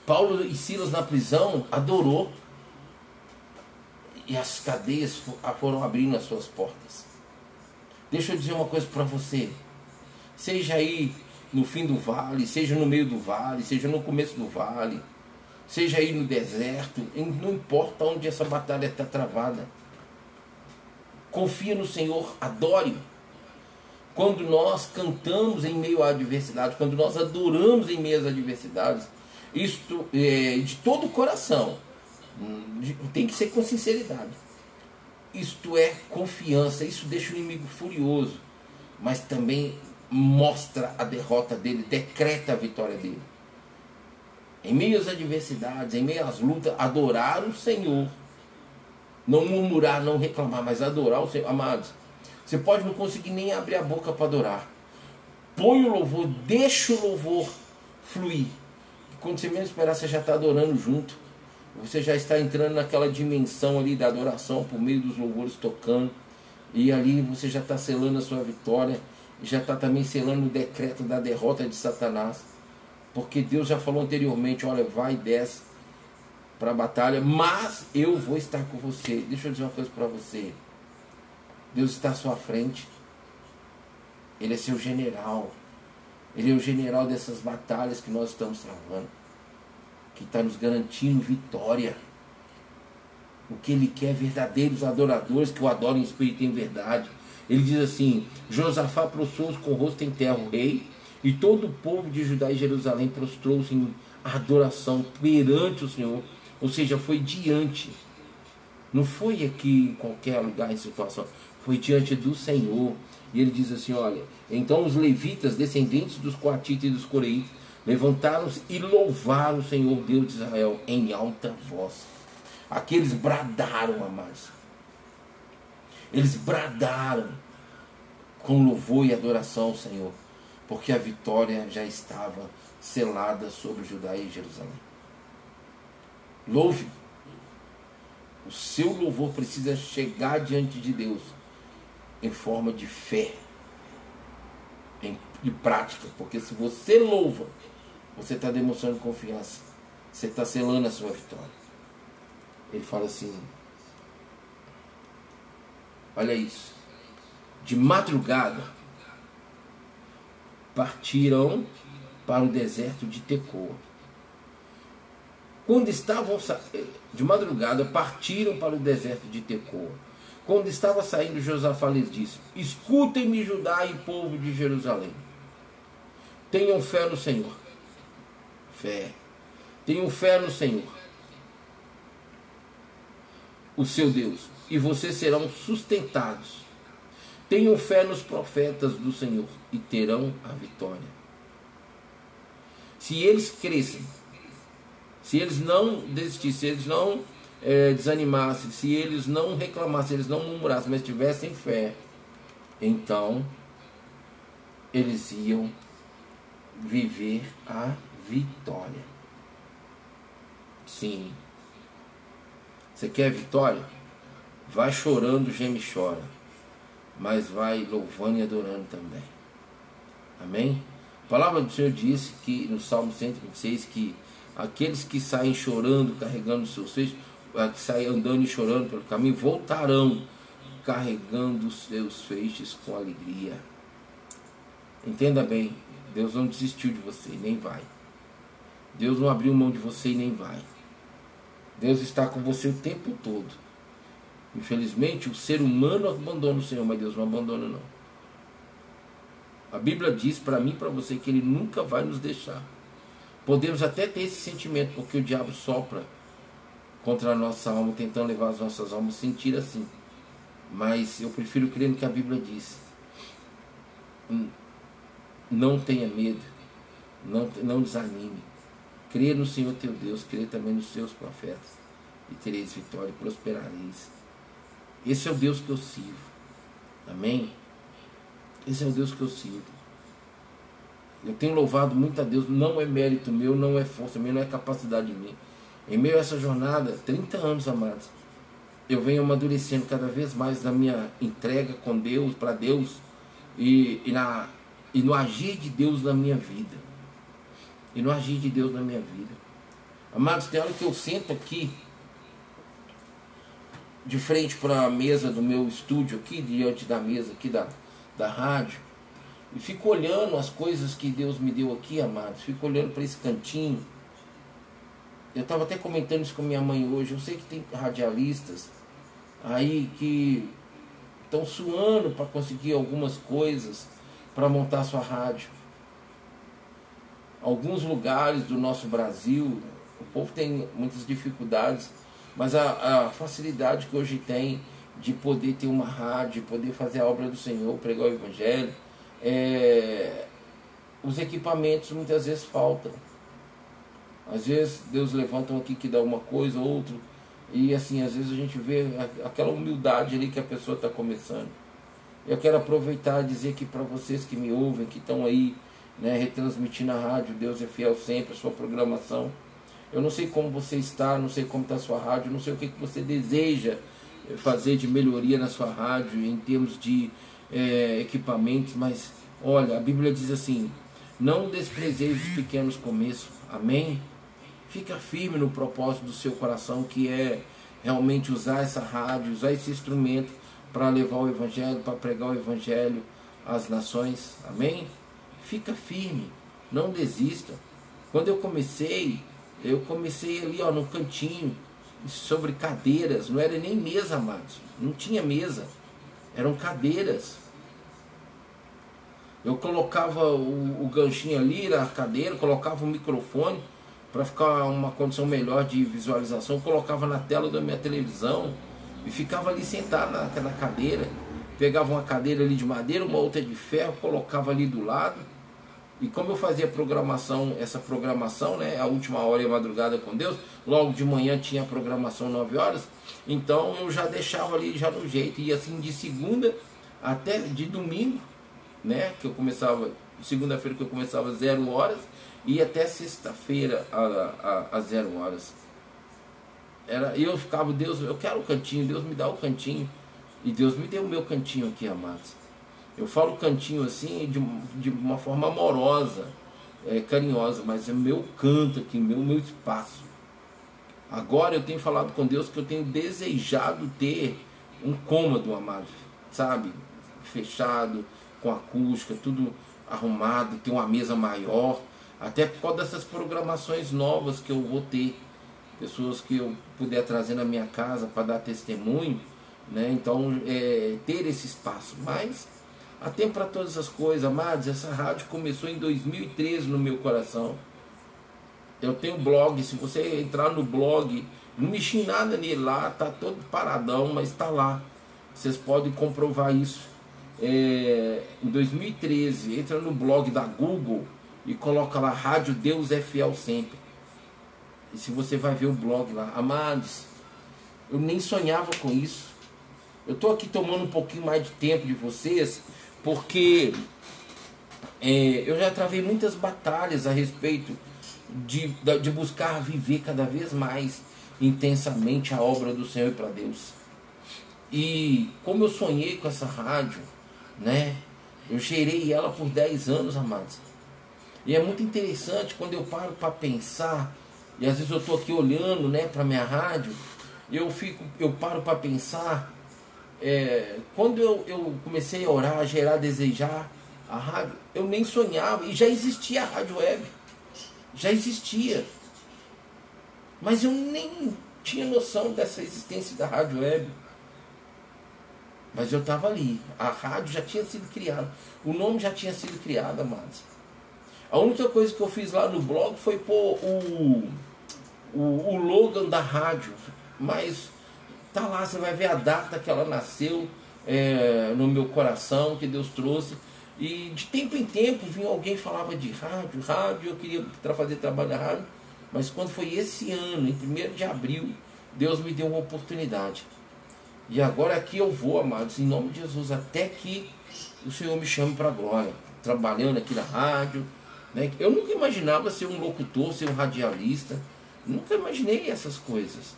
Paulo e Silas na prisão adorou e as cadeias foram abrindo as suas portas. Deixa eu dizer uma coisa para você. Seja aí no fim do vale, seja no meio do vale, seja no começo do vale, seja aí no deserto, não importa onde essa batalha está travada. Confia no Senhor, adore. Quando nós cantamos em meio à adversidade, quando nós adoramos em meio às adversidades, isto é, de todo o coração, tem que ser com sinceridade. Isto é confiança, isso deixa o inimigo furioso, mas também mostra a derrota dele, decreta a vitória dele. Em meio às adversidades, em meio às lutas, adorar o Senhor. Não murmurar, não reclamar, mas adorar o Senhor. Amados, você pode não conseguir nem abrir a boca para adorar. Põe o louvor, deixa o louvor fluir. Quando você menos esperar, você já está adorando junto. Você já está entrando naquela dimensão ali da adoração por meio dos louvores tocando. E ali você já está selando a sua vitória já está também selando o decreto da derrota de Satanás. Porque Deus já falou anteriormente: olha, vai e desce para a batalha, mas eu vou estar com você. Deixa eu dizer uma coisa para você: Deus está à sua frente, Ele é seu general, Ele é o general dessas batalhas que nós estamos travando, que está nos garantindo vitória. O que Ele quer, verdadeiros adoradores que o adoram em espírito e em verdade. Ele diz assim: Josafá prostrou-se com o rosto em terra, o rei, e todo o povo de Judá e Jerusalém prostrou-se em adoração perante o Senhor, ou seja, foi diante. Não foi aqui em qualquer lugar em situação, foi diante do Senhor. E ele diz assim: Olha, então os levitas, descendentes dos coatitas e dos coreitas, levantaram-se e louvaram o Senhor Deus de Israel em alta voz. Aqueles bradaram, amados. Eles bradaram com louvor e adoração ao Senhor, porque a vitória já estava selada sobre Judá e Jerusalém. Louve. O seu louvor precisa chegar diante de Deus em forma de fé, em, de prática, porque se você louva, você está demonstrando confiança, você está selando a sua vitória. Ele fala assim: Olha isso. De madrugada partiram para o deserto de Tecoa. Quando estavam de madrugada partiram para o deserto de Tecoa. Quando estava saindo, Josafá lhes disse: Escutem-me, Judá e povo de Jerusalém. Tenham fé no Senhor. Fé. Tenham fé no Senhor, o seu Deus e vocês serão sustentados. Tenham fé nos profetas do Senhor e terão a vitória. Se eles crescem, se eles não desistissem, se eles não é, desanimassem, se eles não reclamassem, se eles não murmurassem, mas tivessem fé, então eles iam viver a vitória. Sim. Você quer vitória? Vai chorando, geme e chora, mas vai louvando e adorando também. Amém? A palavra do Senhor disse que no Salmo 126 que aqueles que saem chorando, carregando os seus feixes, eh, que saem andando e chorando pelo caminho, voltarão carregando os seus feixes com alegria. Entenda bem, Deus não desistiu de você, nem vai. Deus não abriu mão de você e nem vai. Deus está com você o tempo todo. Infelizmente, o ser humano abandona o Senhor, mas Deus não abandona, não. A Bíblia diz para mim e para você que Ele nunca vai nos deixar. Podemos até ter esse sentimento, porque o diabo sopra contra a nossa alma, tentando levar as nossas almas a sentir assim. Mas eu prefiro crer no que a Bíblia diz. Hum, não tenha medo, não, não desanime. Crê no Senhor teu Deus, crê também nos seus profetas, e tereis vitória e prosperareis. Esse é o Deus que eu sirvo. Amém? Esse é o Deus que eu sirvo. Eu tenho louvado muito a Deus, não é mérito meu, não é força minha, não é capacidade minha. Em meio a essa jornada, 30 anos, amados, eu venho amadurecendo cada vez mais na minha entrega com Deus, para Deus, e, e, na, e no agir de Deus na minha vida. E no agir de Deus na minha vida. Amados, tem hora que eu sento aqui, de frente para a mesa do meu estúdio aqui, diante da mesa aqui da, da rádio, e fico olhando as coisas que Deus me deu aqui, amados. Fico olhando para esse cantinho. Eu estava até comentando isso com minha mãe hoje. Eu sei que tem radialistas aí que estão suando para conseguir algumas coisas para montar sua rádio. Alguns lugares do nosso Brasil, o povo tem muitas dificuldades, mas a, a facilidade que hoje tem de poder ter uma rádio, poder fazer a obra do Senhor, pregar o Evangelho, é, os equipamentos muitas vezes faltam. Às vezes Deus levanta um aqui que dá uma coisa, outro, e assim, às vezes a gente vê aquela humildade ali que a pessoa está começando. Eu quero aproveitar e dizer que para vocês que me ouvem, que estão aí né, retransmitindo a rádio, Deus é fiel sempre, a sua programação. Eu não sei como você está, não sei como está a sua rádio, não sei o que, que você deseja fazer de melhoria na sua rádio em termos de é, equipamentos, mas olha, a Bíblia diz assim: não desprezeis os pequenos começos, amém? Fica firme no propósito do seu coração, que é realmente usar essa rádio, usar esse instrumento para levar o Evangelho, para pregar o Evangelho às nações, amém? Fica firme, não desista. Quando eu comecei, eu comecei ali ó, no cantinho, sobre cadeiras, não era nem mesa, amados, não tinha mesa eram cadeiras. Eu colocava o, o ganchinho ali na cadeira, colocava o microfone para ficar uma condição melhor de visualização, eu colocava na tela da minha televisão e ficava ali sentado na, na cadeira. Pegava uma cadeira ali de madeira, uma outra de ferro, colocava ali do lado. E como eu fazia programação, essa programação, né, a última hora e madrugada com Deus, logo de manhã tinha a programação 9 horas, então eu já deixava ali já no jeito. E assim de segunda até de domingo, né? Que eu começava, segunda-feira que eu começava zero horas, e até sexta-feira às zero horas. Era, eu ficava, Deus, eu quero o cantinho, Deus me dá o cantinho. E Deus me deu o meu cantinho aqui, amados. Eu falo cantinho assim de, de uma forma amorosa, é, carinhosa, mas é meu canto aqui, meu, meu espaço. Agora eu tenho falado com Deus que eu tenho desejado ter um cômodo, amado, sabe? Fechado, com acústica, tudo arrumado, ter uma mesa maior, até por causa dessas programações novas que eu vou ter, pessoas que eu puder trazer na minha casa para dar testemunho, né? Então, é, ter esse espaço. Mas há tempo para todas as coisas, amados. Essa rádio começou em 2013 no meu coração. Eu tenho blog, se você entrar no blog, não mexi nada nele lá, tá todo paradão, mas está lá. Vocês podem comprovar isso. É, em 2013, entra no blog da Google e coloca lá Rádio Deus é Fiel Sempre. E se você vai ver o blog lá, amados, eu nem sonhava com isso. Eu estou aqui tomando um pouquinho mais de tempo de vocês, porque é, eu já travei muitas batalhas a respeito de, de buscar viver cada vez mais intensamente a obra do Senhor para Deus. E como eu sonhei com essa rádio, né? Eu gerei ela por 10 anos, amados. E é muito interessante quando eu paro para pensar, e às vezes eu estou aqui olhando né, para minha rádio, eu fico, eu paro para pensar, é, quando eu, eu comecei a orar, a gerar, a desejar a rádio, eu nem sonhava, e já existia a rádio web já existia. Mas eu nem tinha noção dessa existência da rádio web. Mas eu estava ali. A rádio já tinha sido criada. O nome já tinha sido criado, amados. A única coisa que eu fiz lá no blog foi pôr o, o, o Logan da rádio, mas tá lá, você vai ver a data que ela nasceu é, no meu coração, que Deus trouxe. E de tempo em tempo vinha alguém falava de rádio, rádio, eu queria fazer trabalho na rádio, mas quando foi esse ano, em 1 de abril, Deus me deu uma oportunidade. E agora aqui eu vou, amados, em nome de Jesus, até que o Senhor me chame para a glória, trabalhando aqui na rádio. Né? Eu nunca imaginava ser um locutor, ser um radialista. Nunca imaginei essas coisas.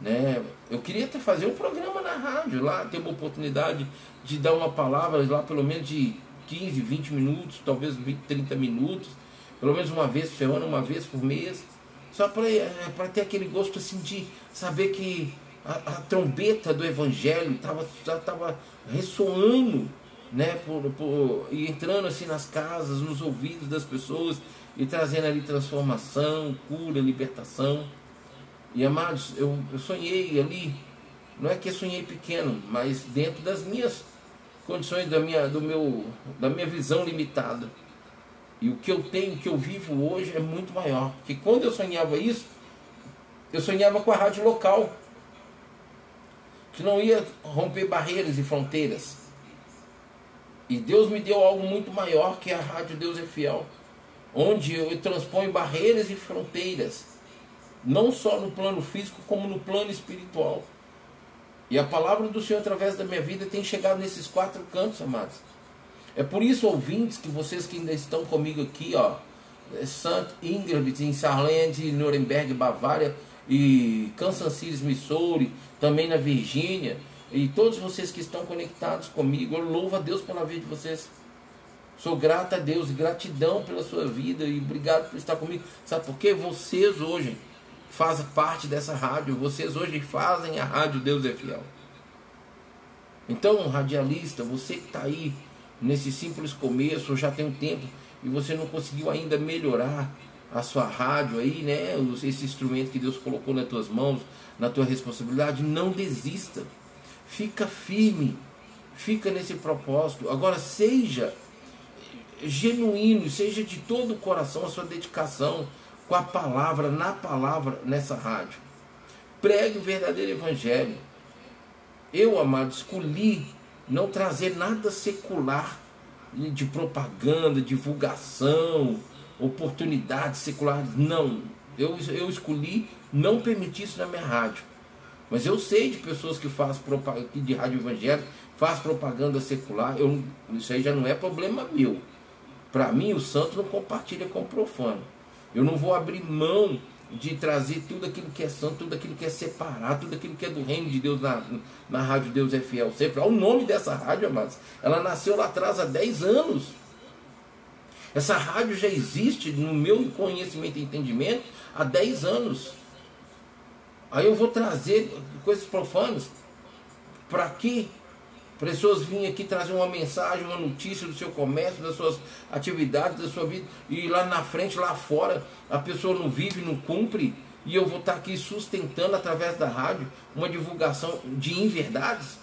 Né? Eu queria até fazer um programa na rádio, lá ter uma oportunidade de dar uma palavra lá pelo menos de 15, 20 minutos, talvez 20, 30 minutos, pelo menos uma vez por semana, uma vez por mês, só para é, ter aquele gosto assim de saber que a, a trombeta do evangelho estava já estava ressoando né, por, por, e entrando assim nas casas, nos ouvidos das pessoas e trazendo ali transformação, cura, libertação. E amados, eu, eu sonhei ali, não é que eu sonhei pequeno, mas dentro das minhas condições, da minha, do meu, da minha visão limitada. E o que eu tenho, o que eu vivo hoje é muito maior. Porque quando eu sonhava isso, eu sonhava com a rádio local, que não ia romper barreiras e fronteiras. E Deus me deu algo muito maior que a Rádio Deus é Fiel, onde eu transponho barreiras e fronteiras, não só no plano físico, como no plano espiritual. E a palavra do Senhor através da minha vida tem chegado nesses quatro cantos, amados. É por isso, ouvintes, que vocês que ainda estão comigo aqui, ó, é St. Ingrid, em Saarland, Nuremberg, Bavária, e Kansas City, Missouri, também na Virgínia, e todos vocês que estão conectados comigo, eu louvo a Deus pela vida de vocês. Sou grato a Deus, gratidão pela sua vida e obrigado por estar comigo. Sabe por quê? Vocês hoje fazem parte dessa rádio, vocês hoje fazem a rádio Deus é Fiel. Então, radialista, você que está aí nesse simples começo, já tem um tempo e você não conseguiu ainda melhorar a sua rádio aí, né? Esse instrumento que Deus colocou nas tuas mãos, na tua responsabilidade, não desista. Fica firme, fica nesse propósito. Agora seja genuíno, seja de todo o coração a sua dedicação com a palavra, na palavra, nessa rádio. Pregue o verdadeiro evangelho. Eu, amado, escolhi não trazer nada secular de propaganda, divulgação, oportunidades seculares. Não. Eu, eu escolhi não permitir isso na minha rádio. Mas eu sei de pessoas que fazem propaganda de rádio evangélica, faz propaganda secular. Eu, isso aí já não é problema meu. Para mim, o santo não compartilha com o profano. Eu não vou abrir mão de trazer tudo aquilo que é santo, tudo aquilo que é separado, tudo aquilo que é do reino de Deus na, na Rádio Deus é Fiel sempre. Olha o nome dessa rádio, amados. Ela nasceu lá atrás há 10 anos. Essa rádio já existe, no meu conhecimento e entendimento, há 10 anos. Aí eu vou trazer coisas profanas. Para quê? Pessoas virem aqui trazer uma mensagem, uma notícia do seu comércio, das suas atividades, da sua vida, e lá na frente, lá fora, a pessoa não vive, não cumpre, e eu vou estar aqui sustentando através da rádio uma divulgação de inverdades.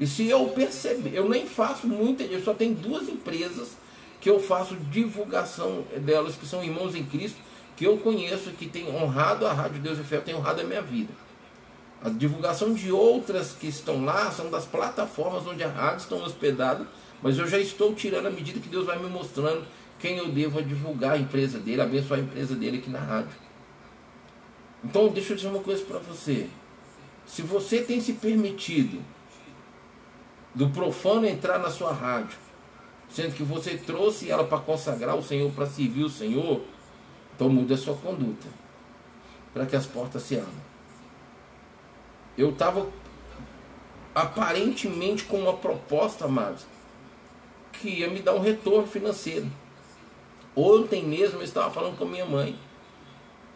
E se eu perceber, eu nem faço muita, eu só tenho duas empresas que eu faço divulgação delas, que são irmãos em Cristo, que eu conheço, que tem honrado a Rádio Deus e Fé, tem honrado a minha vida. A divulgação de outras que estão lá são das plataformas onde a rádio estão hospedadas, mas eu já estou tirando à medida que Deus vai me mostrando quem eu devo divulgar a empresa dele, abençoar a empresa dele aqui na rádio. Então, deixa eu dizer uma coisa para você. Se você tem se permitido do profano entrar na sua rádio, sendo que você trouxe ela para consagrar o Senhor, para servir o Senhor, então mude a sua conduta para que as portas se abram. Eu estava aparentemente com uma proposta, amados, que ia me dar um retorno financeiro. Ontem mesmo eu estava falando com a minha mãe.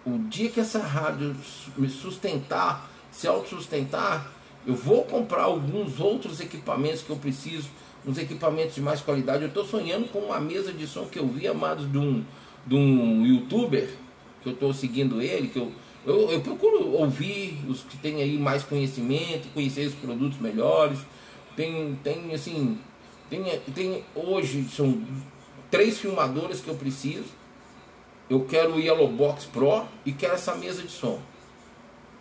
O dia que essa rádio me sustentar, se autossustentar, eu vou comprar alguns outros equipamentos que eu preciso uns equipamentos de mais qualidade. Eu estou sonhando com uma mesa de som que eu vi, amados, de um, de um youtuber, que eu estou seguindo ele, que eu, eu, eu, procuro ouvir os que têm aí mais conhecimento, conhecer os produtos melhores. Tem, tem assim, tem, tem hoje são três filmadores que eu preciso. eu quero o Yellow Box Pro e quero essa mesa de som.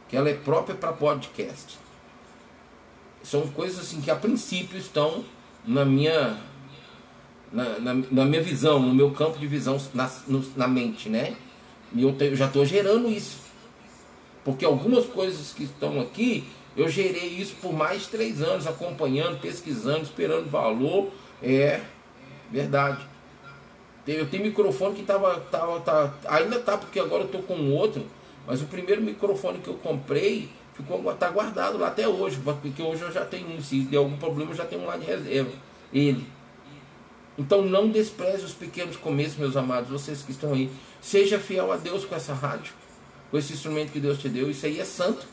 Que ela é própria para podcast. São coisas assim que a princípio estão na minha na, na, na minha visão, no meu campo de visão na, no, na mente, né? E eu, te, eu já estou gerando isso. Porque algumas coisas que estão aqui, eu gerei isso por mais de três anos, acompanhando, pesquisando, esperando valor. É verdade. Eu tenho microfone que tava, tava, tá, ainda tá, porque agora eu tô com outro, mas o primeiro microfone que eu comprei ficou tá guardado lá até hoje, porque hoje eu já tenho um, se der algum problema eu já tenho um lá de reserva, ele. Então não despreze os pequenos começos, meus amados, vocês que estão aí. Seja fiel a Deus com essa rádio, com esse instrumento que Deus te deu, isso aí é santo.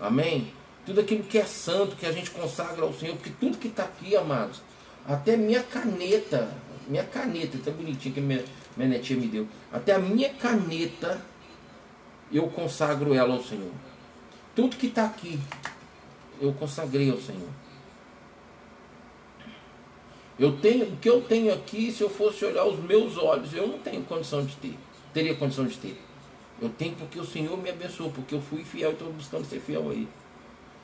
Amém? Tudo aquilo que é santo, que a gente consagra ao Senhor, porque tudo que está aqui, amados, até minha caneta, minha caneta, tá bonitinha que minha, minha netinha me deu. Até a minha caneta eu consagro ela ao Senhor. Tudo que está aqui eu consagrei ao Senhor. Eu tenho, o que eu tenho aqui, se eu fosse olhar os meus olhos, eu não tenho condição de ter. Teria condição de ter. Eu tenho porque o Senhor me abençoou, porque eu fui fiel e estou buscando ser fiel aí.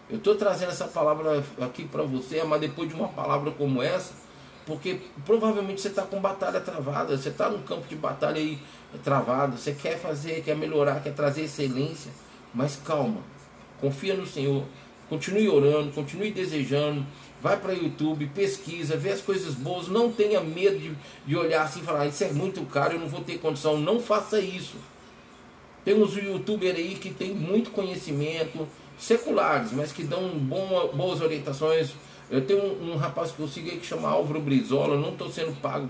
Eu estou trazendo essa palavra aqui para você, mas depois de uma palavra como essa, porque provavelmente você está com batalha travada, você está num campo de batalha aí travado, você quer fazer, quer melhorar, quer trazer excelência, mas calma, confia no Senhor, continue orando, continue desejando, vai para o YouTube, pesquisa, vê as coisas boas, não tenha medo de, de olhar assim e falar, ah, isso é muito caro, eu não vou ter condição, não faça isso. Temos um youtuber aí que tem muito conhecimento, seculares, mas que dão bom, boas orientações, eu tenho um, um, rapaz que eu sigo aí que chama Álvaro Brizola, não estou sendo pago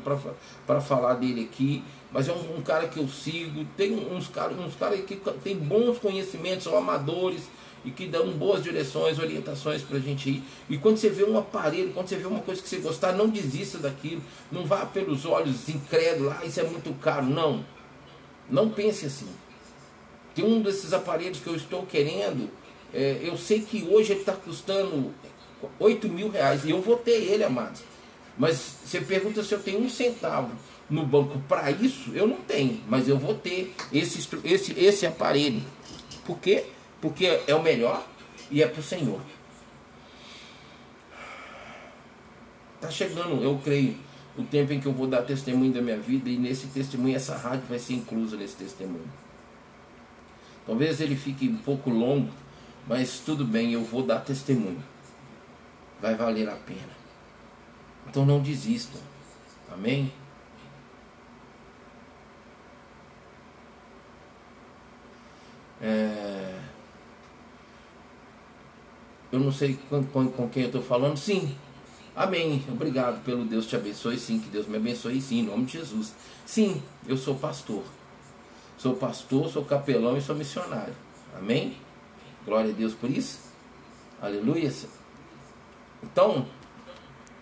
para falar dele aqui, mas é um, um, cara que eu sigo. Tem uns caras uns cara que tem bons conhecimentos, são amadores e que dão boas direções, orientações para a gente ir. E quando você vê um aparelho, quando você vê uma coisa que você gostar, não desista daquilo, não vá pelos olhos incrédulos, ah, isso é muito caro. Não, não pense assim. Tem um desses aparelhos que eu estou querendo, é, eu sei que hoje ele está custando 8 mil reais. E eu vou ter ele, amados. Mas você pergunta se eu tenho um centavo no banco para isso, eu não tenho. Mas eu vou ter esse, esse, esse aparelho. Por quê? Porque é o melhor e é para o Senhor. Está chegando, eu creio, o tempo em que eu vou dar testemunho da minha vida e nesse testemunho essa rádio vai ser inclusa nesse testemunho. Talvez ele fique um pouco longo, mas tudo bem, eu vou dar testemunho vai valer a pena. Então não desistam. Amém? É... Eu não sei com, com, com quem eu estou falando. Sim. Amém. Obrigado pelo Deus te abençoe. Sim, que Deus me abençoe. Sim, em nome de Jesus. Sim, eu sou pastor. Sou pastor, sou capelão e sou missionário. Amém? Glória a Deus por isso. Aleluia. Então,